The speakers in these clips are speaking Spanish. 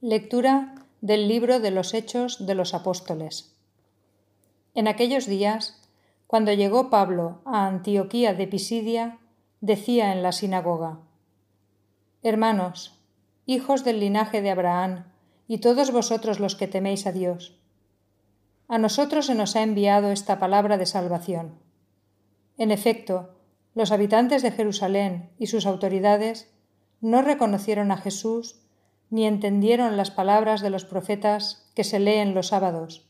Lectura del libro de los Hechos de los Apóstoles. En aquellos días, cuando llegó Pablo a Antioquía de Pisidia, decía en la sinagoga, Hermanos, hijos del linaje de Abraham, y todos vosotros los que teméis a Dios, a nosotros se nos ha enviado esta palabra de salvación. En efecto, los habitantes de Jerusalén y sus autoridades no reconocieron a Jesús ni entendieron las palabras de los profetas que se leen los sábados,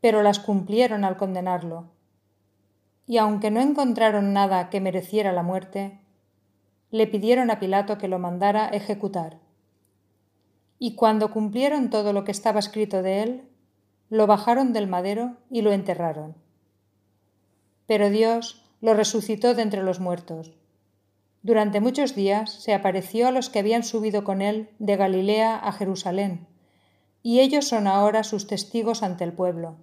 pero las cumplieron al condenarlo. Y aunque no encontraron nada que mereciera la muerte, le pidieron a Pilato que lo mandara ejecutar. Y cuando cumplieron todo lo que estaba escrito de él, lo bajaron del madero y lo enterraron. Pero Dios lo resucitó de entre los muertos durante muchos días se apareció a los que habían subido con él de Galilea a Jerusalén, y ellos son ahora sus testigos ante el pueblo.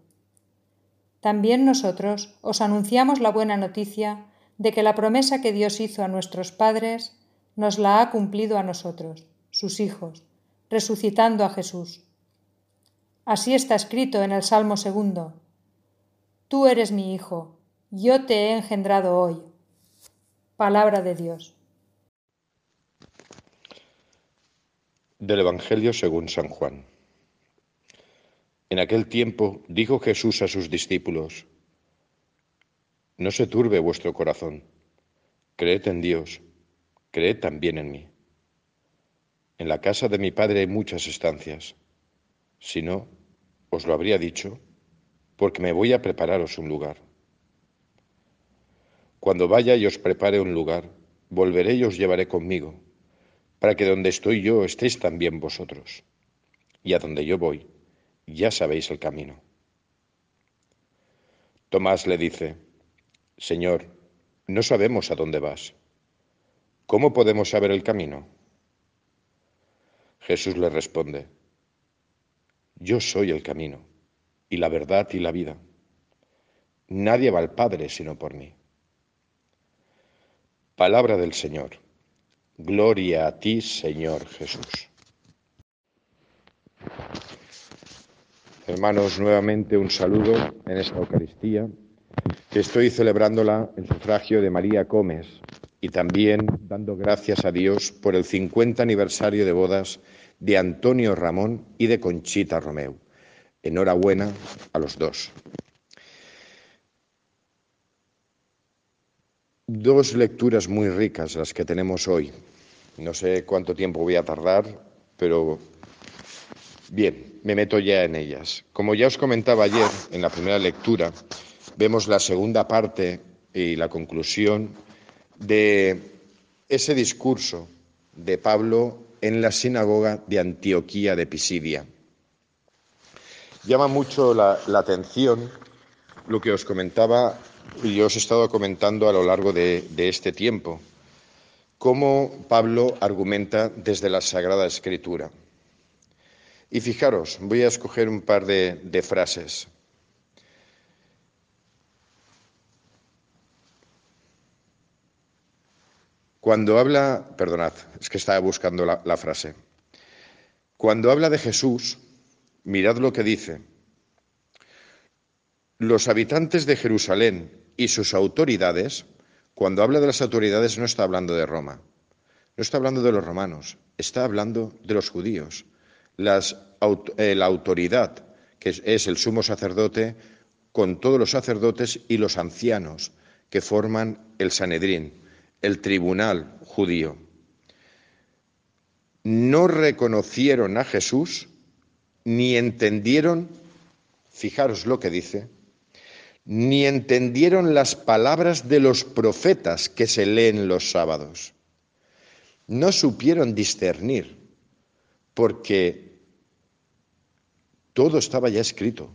También nosotros os anunciamos la buena noticia de que la promesa que Dios hizo a nuestros padres nos la ha cumplido a nosotros, sus hijos, resucitando a Jesús. Así está escrito en el Salmo segundo. Tú eres mi hijo, yo te he engendrado hoy. Palabra de Dios. Del Evangelio según San Juan. En aquel tiempo dijo Jesús a sus discípulos, No se turbe vuestro corazón, creed en Dios, creed también en mí. En la casa de mi Padre hay muchas estancias, si no, os lo habría dicho, porque me voy a prepararos un lugar. Cuando vaya y os prepare un lugar, volveré y os llevaré conmigo, para que donde estoy yo estéis también vosotros. Y a donde yo voy, ya sabéis el camino. Tomás le dice, Señor, no sabemos a dónde vas. ¿Cómo podemos saber el camino? Jesús le responde, Yo soy el camino, y la verdad y la vida. Nadie va al Padre sino por mí. Palabra del Señor. Gloria a ti, Señor Jesús. Hermanos, nuevamente un saludo en esta Eucaristía, que estoy celebrándola en sufragio de María Gómez y también dando gracias a Dios por el 50 aniversario de bodas de Antonio Ramón y de Conchita Romeu. Enhorabuena a los dos. Dos lecturas muy ricas las que tenemos hoy. No sé cuánto tiempo voy a tardar, pero bien, me meto ya en ellas. Como ya os comentaba ayer en la primera lectura, vemos la segunda parte y la conclusión de ese discurso de Pablo en la sinagoga de Antioquía de Pisidia. Llama mucho la, atención lo que os comentaba yo os he estado comentando a lo largo de, este tiempo cómo Pablo argumenta desde la Sagrada Escritura. Y fijaros, voy a escoger un par de, frases. Cuando habla, perdonad, es que estaba buscando la frase. Cuando habla de Jesús, mirad lo que dice. Los habitantes de Jerusalén y sus autoridades, cuando habla de las autoridades no está hablando de Roma, no está hablando de los romanos, está hablando de los judíos. Eh, la autoridad, que es el sumo sacerdote, con todos los sacerdotes y los ancianos que forman el Sanedrín, el tribunal judío. No reconocieron a Jesús ni entendieron, fijaros lo que dice, ni entendieron las palabras de los profetas que se leen los sábados. No supieron discernir, porque todo estaba ya escrito.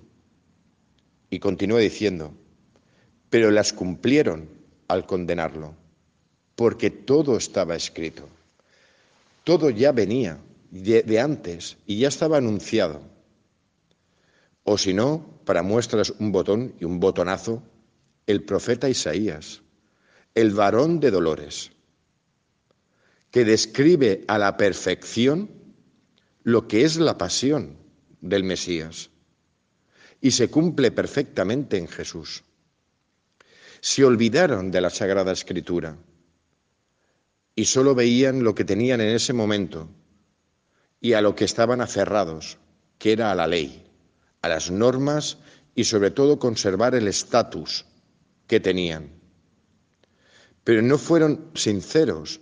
Y continúa diciendo, pero las cumplieron al condenarlo, porque todo estaba escrito. Todo ya venía de, antes y ya estaba anunciado. O si no, para muestras un botón y un botonazo, el profeta Isaías, el varón de dolores, que describe a la perfección lo que es la pasión del Mesías. Y se cumple perfectamente en Jesús. Se olvidaron de la Sagrada Escritura y solo veían lo que tenían en ese momento y a lo que estaban aferrados, que era a la ley, a las normas y sobre todo conservar el estatus que tenían. Pero no fueron sinceros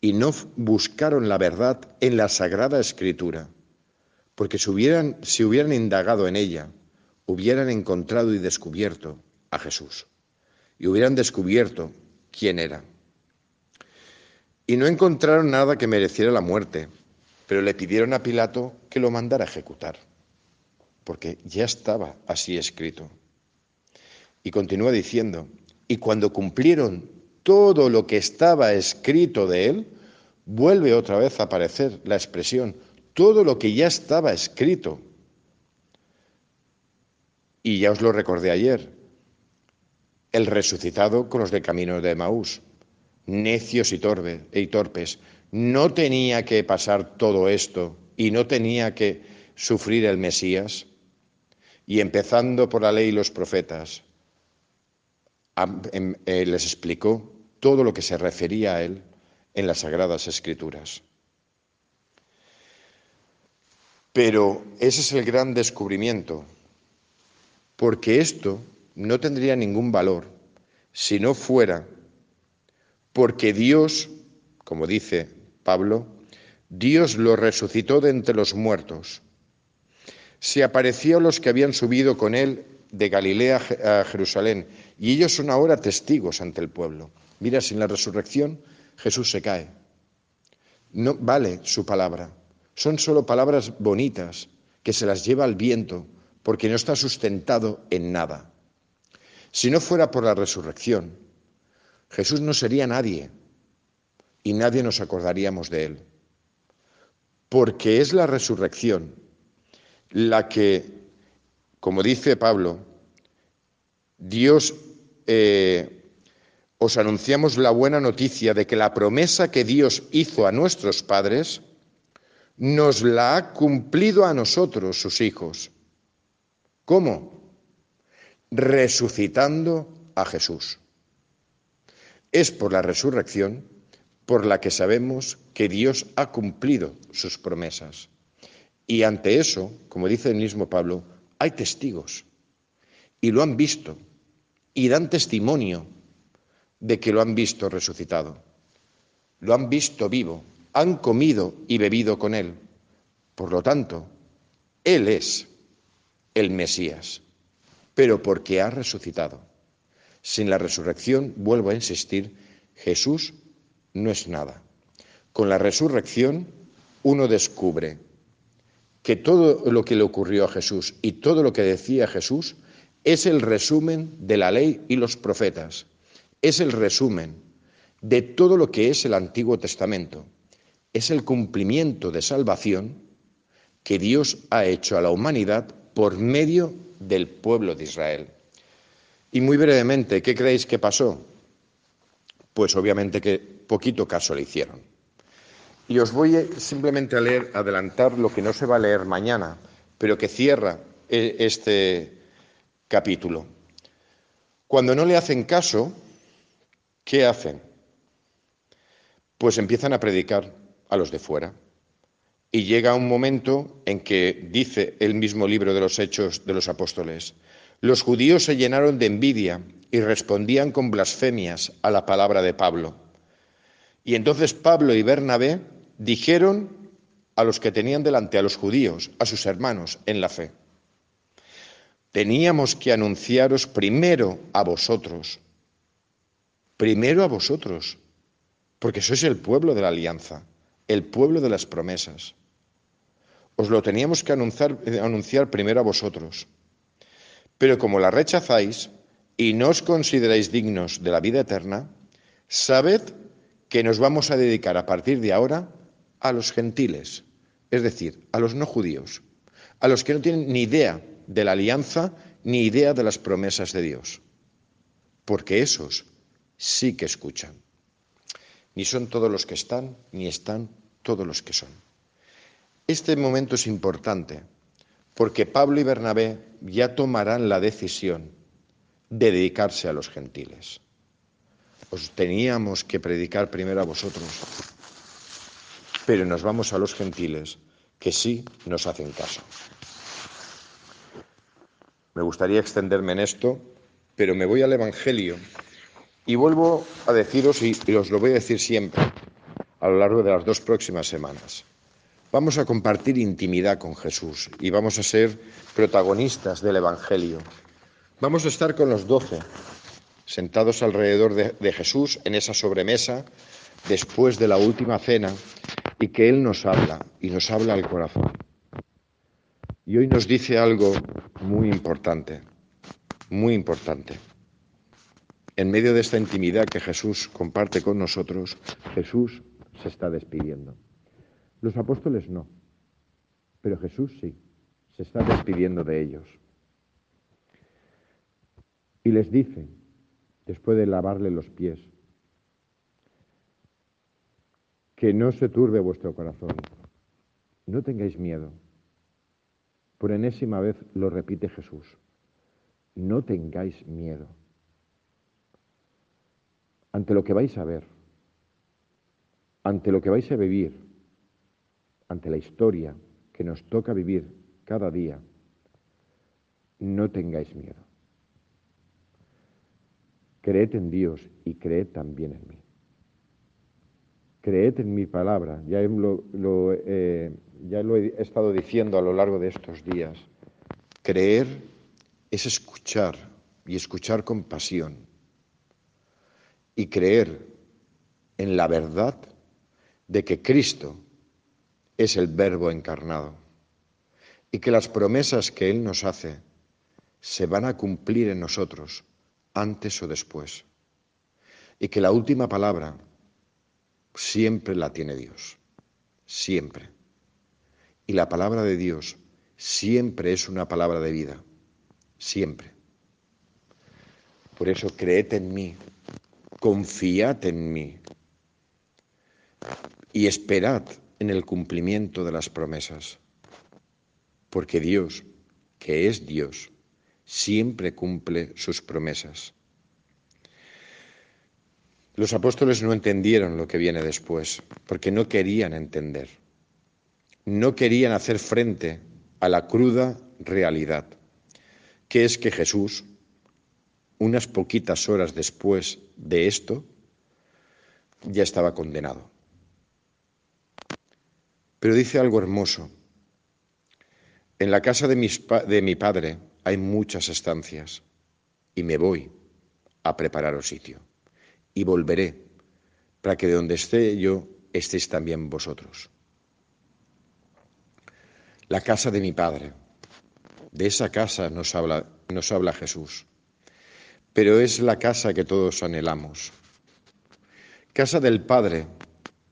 y no buscaron la verdad en la Sagrada Escritura, porque si hubieran, indagado en ella, hubieran encontrado y descubierto a Jesús y hubieran descubierto quién era. Y no encontraron nada que mereciera la muerte, pero le pidieron a Pilato que lo mandara a ejecutar, porque ya estaba así escrito. Y continúa diciendo, y cuando cumplieron todo lo que estaba escrito de él, vuelve otra vez a aparecer la expresión, todo lo que ya estaba escrito. Y ya os lo recordé ayer, el resucitado con los de camino de Maús, necios y torpes, no tenía que pasar todo esto y no tenía que sufrir el Mesías. Y empezando por la ley y los profetas, em, eh, les explicó todo lo que se refería a él en las Sagradas Escrituras. Pero ese es el gran descubrimiento, porque esto no tendría ningún valor si no fuera porque Dios, como dice Pablo, Dios lo resucitó de entre los muertos. Se apareció los que habían subido con él de Galilea a Jerusalén, y ellos son ahora testigos ante el pueblo. Mira, sin la resurrección Jesús se cae. No vale su palabra. Son solo palabras bonitas que se las lleva al viento porque no está sustentado en nada. Si no fuera por la resurrección, Jesús no sería nadie y nadie nos acordaríamos de él. Porque es la resurrección la que, como dice Pablo, Dios eh, os anunciamos la buena noticia de que la promesa que Dios hizo a nuestros padres nos la ha cumplido a nosotros, sus hijos. ¿Cómo? Resucitando a Jesús. Es por la resurrección por la que sabemos que Dios ha cumplido sus promesas. Y ante eso, como dice el mismo Pablo, hay testigos y lo han visto y dan testimonio de que lo han visto resucitado. Lo han visto vivo, han comido y bebido con él. Por lo tanto, él es el Mesías, pero porque ha resucitado. Sin la resurrección, vuelvo a insistir, Jesús no es nada. Con la resurrección uno descubre que todo lo que le ocurrió a Jesús y todo lo que decía Jesús es el resumen de la ley y los profetas es el resumen de todo lo que es el Antiguo Testamento. Es el cumplimiento de salvación que Dios ha hecho a la humanidad por medio del pueblo de Israel. Y muy brevemente, ¿qué creéis que pasó? Pues obviamente que poquito caso le hicieron. Y os voy simplemente a leer, adelantar lo que no se va a leer mañana, pero que cierra e, este capítulo. Cuando no le hacen caso, ¿Qué hacen? Pues empiezan a predicar a los de fuera. Y llega un momento en que dice el mismo libro de los Hechos de los Apóstoles, los judíos se llenaron de envidia y respondían con blasfemias a la palabra de Pablo. Y entonces Pablo y Bernabé dijeron a los que tenían delante, a los judíos, a sus hermanos en la fe, teníamos que anunciaros primero a vosotros primero a vosotros, porque sois el pueblo de la alianza, el pueblo de las promesas. Os lo teníamos que anunciar, eh, anunciar primero a vosotros. Pero como la rechazáis y no os consideráis dignos de la vida eterna, sabed que nos vamos a dedicar a partir de ahora a los gentiles, es decir, a los no judíos, a los que no tienen ni idea de la alianza ni idea de las promesas de Dios, porque esos sí que escuchan. Ni son todos los que están, ni están todos los que son. Este momento es importante porque Pablo y Bernabé ya tomarán la decisión de dedicarse a los gentiles. Os teníamos que predicar primero a vosotros, pero nos vamos a los gentiles que sí nos hacen caso. Me gustaría extenderme en esto, pero me voy al Evangelio y vuelvo a deciros, y, os lo voy a decir siempre, a lo largo de las dos próximas semanas. Vamos a compartir intimidad con Jesús y vamos a ser protagonistas del Evangelio. Vamos a estar con los doce, sentados alrededor de, de, Jesús en esa sobremesa después de la última cena y que Él nos habla y nos habla al corazón. Y hoy nos dice algo muy importante, muy importante. En medio de esta intimidad que Jesús comparte con nosotros, Jesús se está despidiendo. Los apóstoles no, pero Jesús sí, se está despidiendo de ellos. Y les dice, después de lavarle los pies, que no se turbe vuestro corazón, no tengáis miedo. Por enésima vez lo repite Jesús, no tengáis miedo ante lo que vais a ver, ante lo que vais a vivir, ante la historia que nos toca vivir cada día, no tengáis miedo. Creed en Dios y creed también en mí. Creed en mi palabra, ya lo, eh, ya lo he estado diciendo a lo largo de estos días. Creer es escuchar y escuchar con pasión. Y creer en la verdad de que Cristo es el Verbo encarnado y que las promesas que Él nos hace se van a cumplir en nosotros antes o después. Y que la última palabra siempre la tiene Dios, siempre. Y la palabra de Dios siempre es una palabra de vida, siempre. Por eso creed en mí, confiad en mí y esperad en el cumplimiento de las promesas, porque Dios, que es Dios, siempre cumple sus promesas. Los apóstoles no entendieron lo que viene después, porque no querían entender. No querían hacer frente a la cruda realidad, que es que Jesús, unas poquitas horas después de esto, ya estaba condenado. Pero dice algo hermoso. En la casa de, de mi padre hay muchas estancias y me voy a prepararos sitio y volveré para que de donde esté yo estéis también vosotros. La casa de mi Padre, de esa casa nos habla, nos habla Jesús, pero es la casa que todos anhelamos. Casa del Padre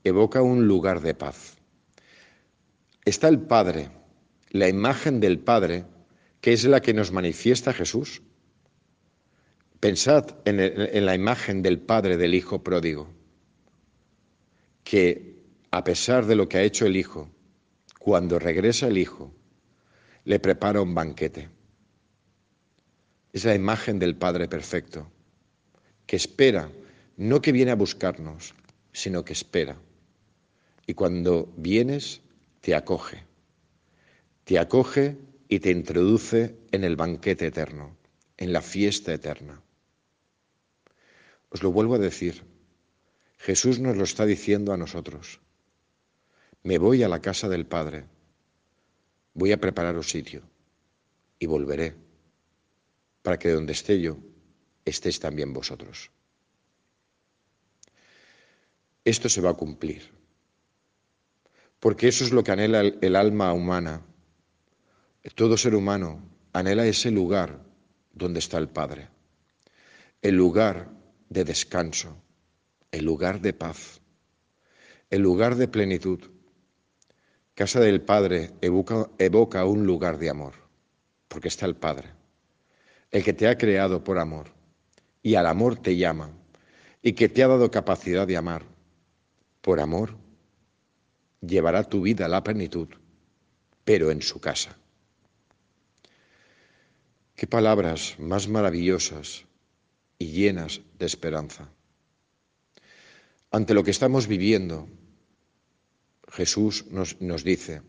evoca un lugar de paz. Está el Padre, la imagen del Padre, que es la que nos manifiesta Jesús. Pensad en, la imagen del Padre del Hijo pródigo, que a pesar de lo que ha hecho el Hijo, cuando regresa el Hijo, le prepara un banquete. Es la imagen del Padre perfecto, que espera, no que viene a buscarnos, sino que espera. Y cuando vienes, te acoge. Te acoge y te introduce en el banquete eterno, en la fiesta eterna. Os lo vuelvo a decir. Jesús nos lo está diciendo a nosotros. Me voy a la casa del Padre. Voy a prepararos sitio y volveré para que donde esté yo estéis también vosotros. Esto se va a cumplir, porque eso es lo que anhela el, el alma humana. Todo ser humano anhela ese lugar donde está el Padre, el lugar de descanso, el lugar de paz, el lugar de plenitud. Casa del Padre evoca, un lugar de amor, porque está el Padre, el que te ha creado por amor y al amor te llama y que te ha dado capacidad de amar. Por amor, llevará tu vida a la plenitud pero en su casa. Qué palabras más maravillosas y llenas de esperanza. Ante lo que estamos viviendo, Jesús nos, nos dice,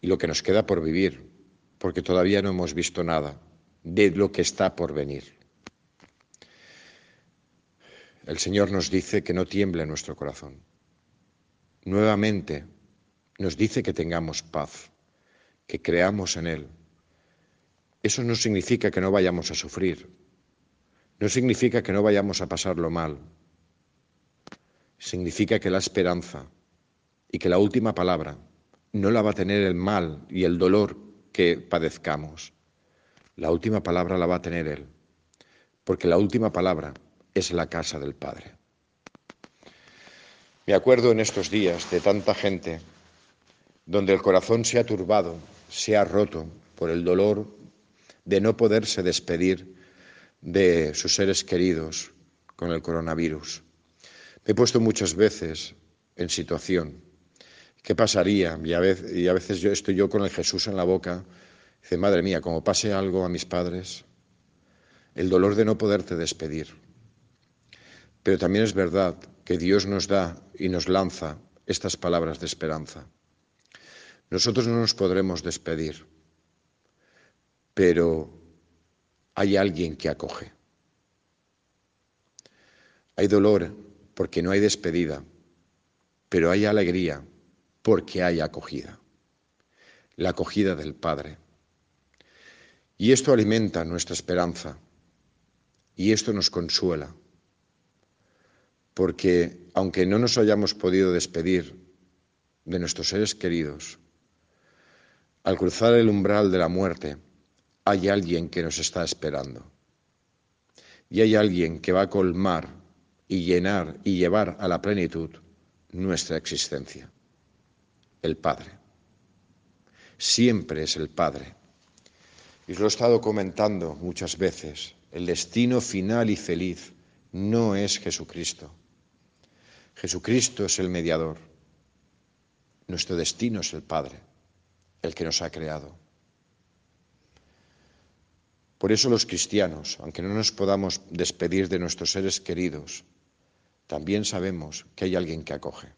y lo que nos queda por vivir, porque todavía no hemos visto nada de lo que está por venir. El Señor nos dice que no tiemble nuestro corazón. Nuevamente nos dice que tengamos paz, que creamos en Él. Eso no significa que no vayamos a sufrir, no significa que no vayamos a pasarlo mal, significa que la esperanza y que la última palabra no la va a tener el mal y el dolor que padezcamos. La última palabra la va a tener Él, porque la última palabra es la casa del Padre. Me acuerdo en estos días de tanta gente donde el corazón se ha turbado, se ha roto por el dolor de no poderse despedir de sus seres queridos con el coronavirus. Me he puesto muchas veces en situación. ¿Qué pasaría? Y a veces, yo estoy yo con el Jesús en la boca. Dice, madre mía, como pase algo a mis padres, el dolor de no poderte despedir. Pero también es verdad que Dios nos da y nos lanza estas palabras de esperanza. Nosotros no nos podremos despedir, pero hay alguien que acoge. Hay dolor porque no hay despedida, pero hay alegría porque hay acogida, la acogida del Padre. Y esto alimenta nuestra esperanza y esto nos consuela porque aunque no nos hayamos podido despedir de nuestros seres queridos, al cruzar el umbral de la muerte hay alguien que nos está esperando. Y hay alguien que va a colmar y llenar y llevar a la plenitud nuestra existencia. El Padre. Siempre es el Padre. Y lo he estado comentando muchas veces. El destino final y feliz no es Jesucristo Jesucristo es el mediador. Nuestro destino es el Padre, el que nos ha creado. Por eso los cristianos, aunque no nos podamos despedir de nuestros seres queridos, también sabemos que hay alguien que acoge.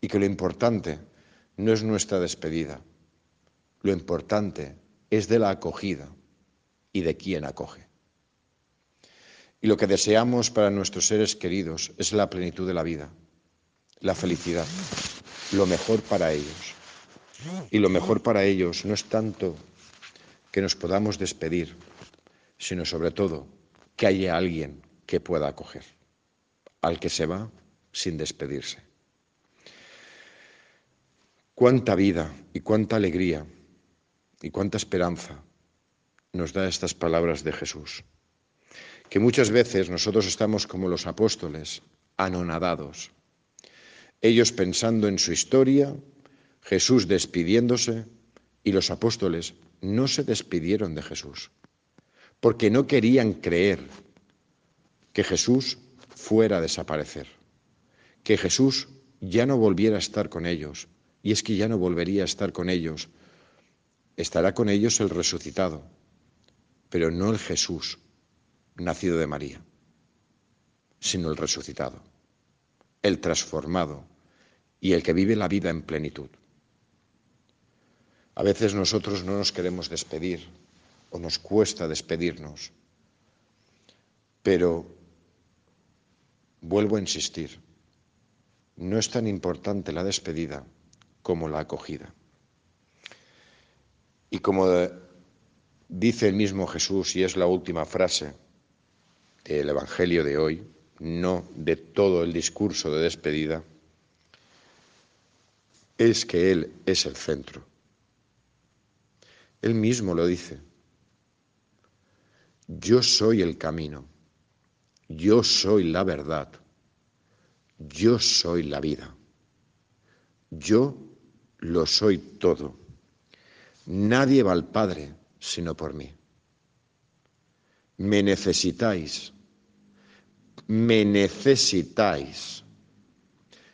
Y que lo importante no es nuestra despedida, lo importante es de la acogida y de quién acoge. Y lo que deseamos para nuestros seres queridos es la plenitud de la vida, la felicidad, lo mejor para ellos. Y lo mejor para ellos no es tanto que nos podamos despedir, sino sobre todo que haya alguien que pueda acoger al que se va sin despedirse. Cuánta vida y cuánta alegría y cuánta esperanza nos da estas palabras de Jesús que muchas veces nosotros estamos como los apóstoles, anonadados. Ellos pensando en su historia, Jesús despidiéndose y los apóstoles no se despidieron de Jesús, porque no querían creer que Jesús fuera a desaparecer, que Jesús ya no volviera a estar con ellos, y es que ya no volvería a estar con ellos, estará con ellos el resucitado, pero no el Jesús nacido de María, sino el resucitado, el transformado y el que vive la vida en plenitud. A veces nosotros no nos queremos despedir o nos cuesta despedirnos, pero vuelvo a insistir, no es tan importante la despedida como la acogida. Y como dice el mismo Jesús, y es la última frase, el Evangelio de hoy, no de todo el discurso de despedida, es que Él es el centro. Él mismo lo dice. Yo soy el camino, yo soy la verdad, yo soy la vida, yo lo soy todo. Nadie va al Padre sino por mí. Me necesitáis me necesitáis.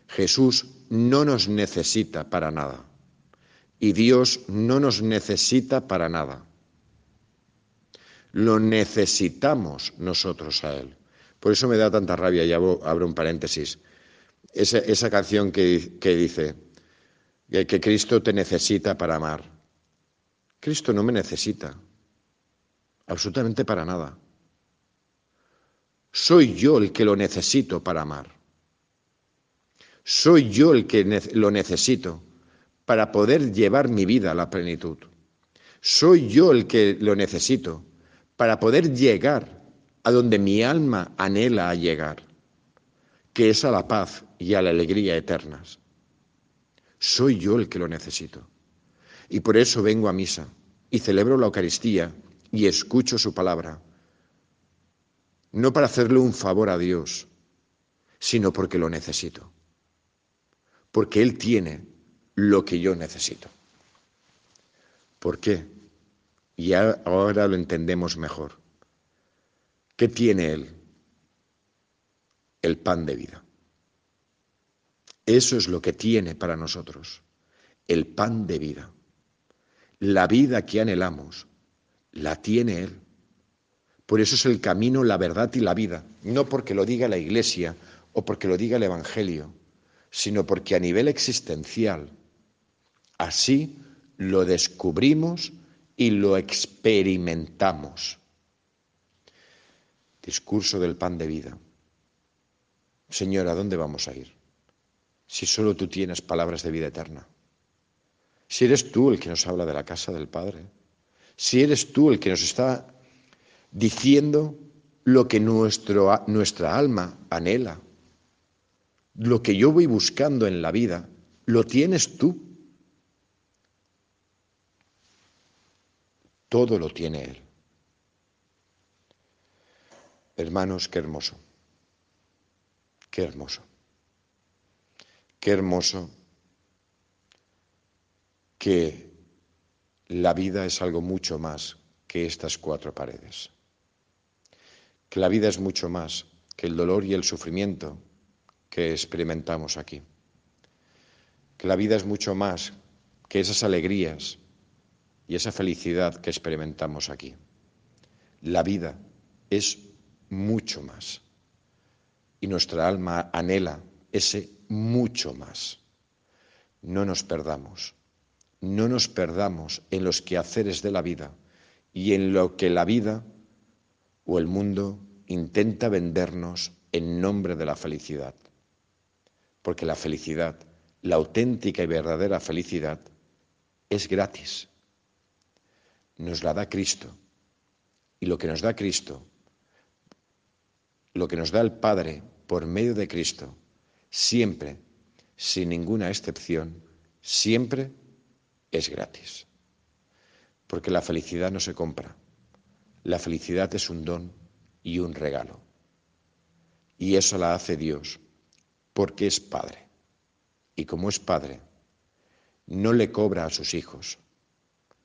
Jesús no nos necesita para nada Y Dios no nos necesita para nada. Lo necesitamos nosotros a Él. Por eso me da tanta rabia, y abro, un paréntesis, esa, canción que, que dice que Cristo te necesita para amar. Cristo no me necesita, absolutamente para nada. Soy yo el que lo necesito para amar. Soy yo el que lo necesito para poder llevar mi vida a la plenitud. Soy yo el que lo necesito para poder llegar a donde mi alma anhela a llegar, que es a la paz y a la alegría eternas. Soy yo el que lo necesito. Y por eso vengo a misa y celebro la Eucaristía y escucho su palabra. No para hacerle un favor a Dios, sino porque lo necesito. Porque Él tiene lo que yo necesito. ¿Por qué? Y ahora lo entendemos mejor. ¿Qué tiene Él? El pan de vida. Eso es lo que tiene para nosotros, el pan de vida. La vida que anhelamos, la tiene Él. Por eso es el camino, la verdad y la vida. No porque lo diga la Iglesia o porque lo diga el Evangelio, sino porque a nivel existencial, así lo descubrimos y lo experimentamos. Discurso del pan de vida. Señor, ¿a dónde vamos a ir? Si solo tú tienes palabras de vida eterna. Si eres tú el que nos habla de la casa del Padre. Si eres tú el que nos está diciendo lo que nuestro, nuestra alma anhela. Lo que yo voy buscando en la vida, lo tienes tú. Todo lo tiene Él. Hermanos, qué hermoso. Qué hermoso. Qué hermoso que la vida es algo mucho más que estas cuatro paredes. Que la vida es mucho más que el dolor y el sufrimiento que experimentamos aquí. Que la vida es mucho más que esas alegrías y esa felicidad que experimentamos aquí. La vida es mucho más. Y nuestra alma anhela ese mucho más. No nos perdamos, no nos perdamos en los quehaceres de la vida y en lo que la vida o el mundo intenta vendernos en nombre de la felicidad. Porque la felicidad, la auténtica y verdadera felicidad, es gratis. Nos la da Cristo. Y lo que nos da Cristo, lo que nos da el Padre por medio de Cristo, siempre, sin ninguna excepción, siempre es gratis. Porque la felicidad no se compra. La felicidad es un don y un regalo. Y eso la hace Dios, porque es Padre. Y como es Padre, no le cobra a sus hijos,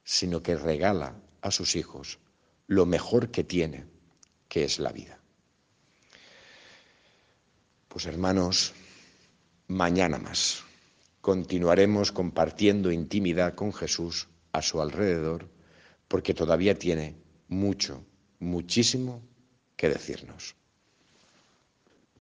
sino que regala a sus hijos lo mejor que tiene, que es la vida. Pues hermanos, mañana más. Continuaremos compartiendo intimidad con Jesús a su alrededor porque todavía tiene mucho, muchísimo que decirnos.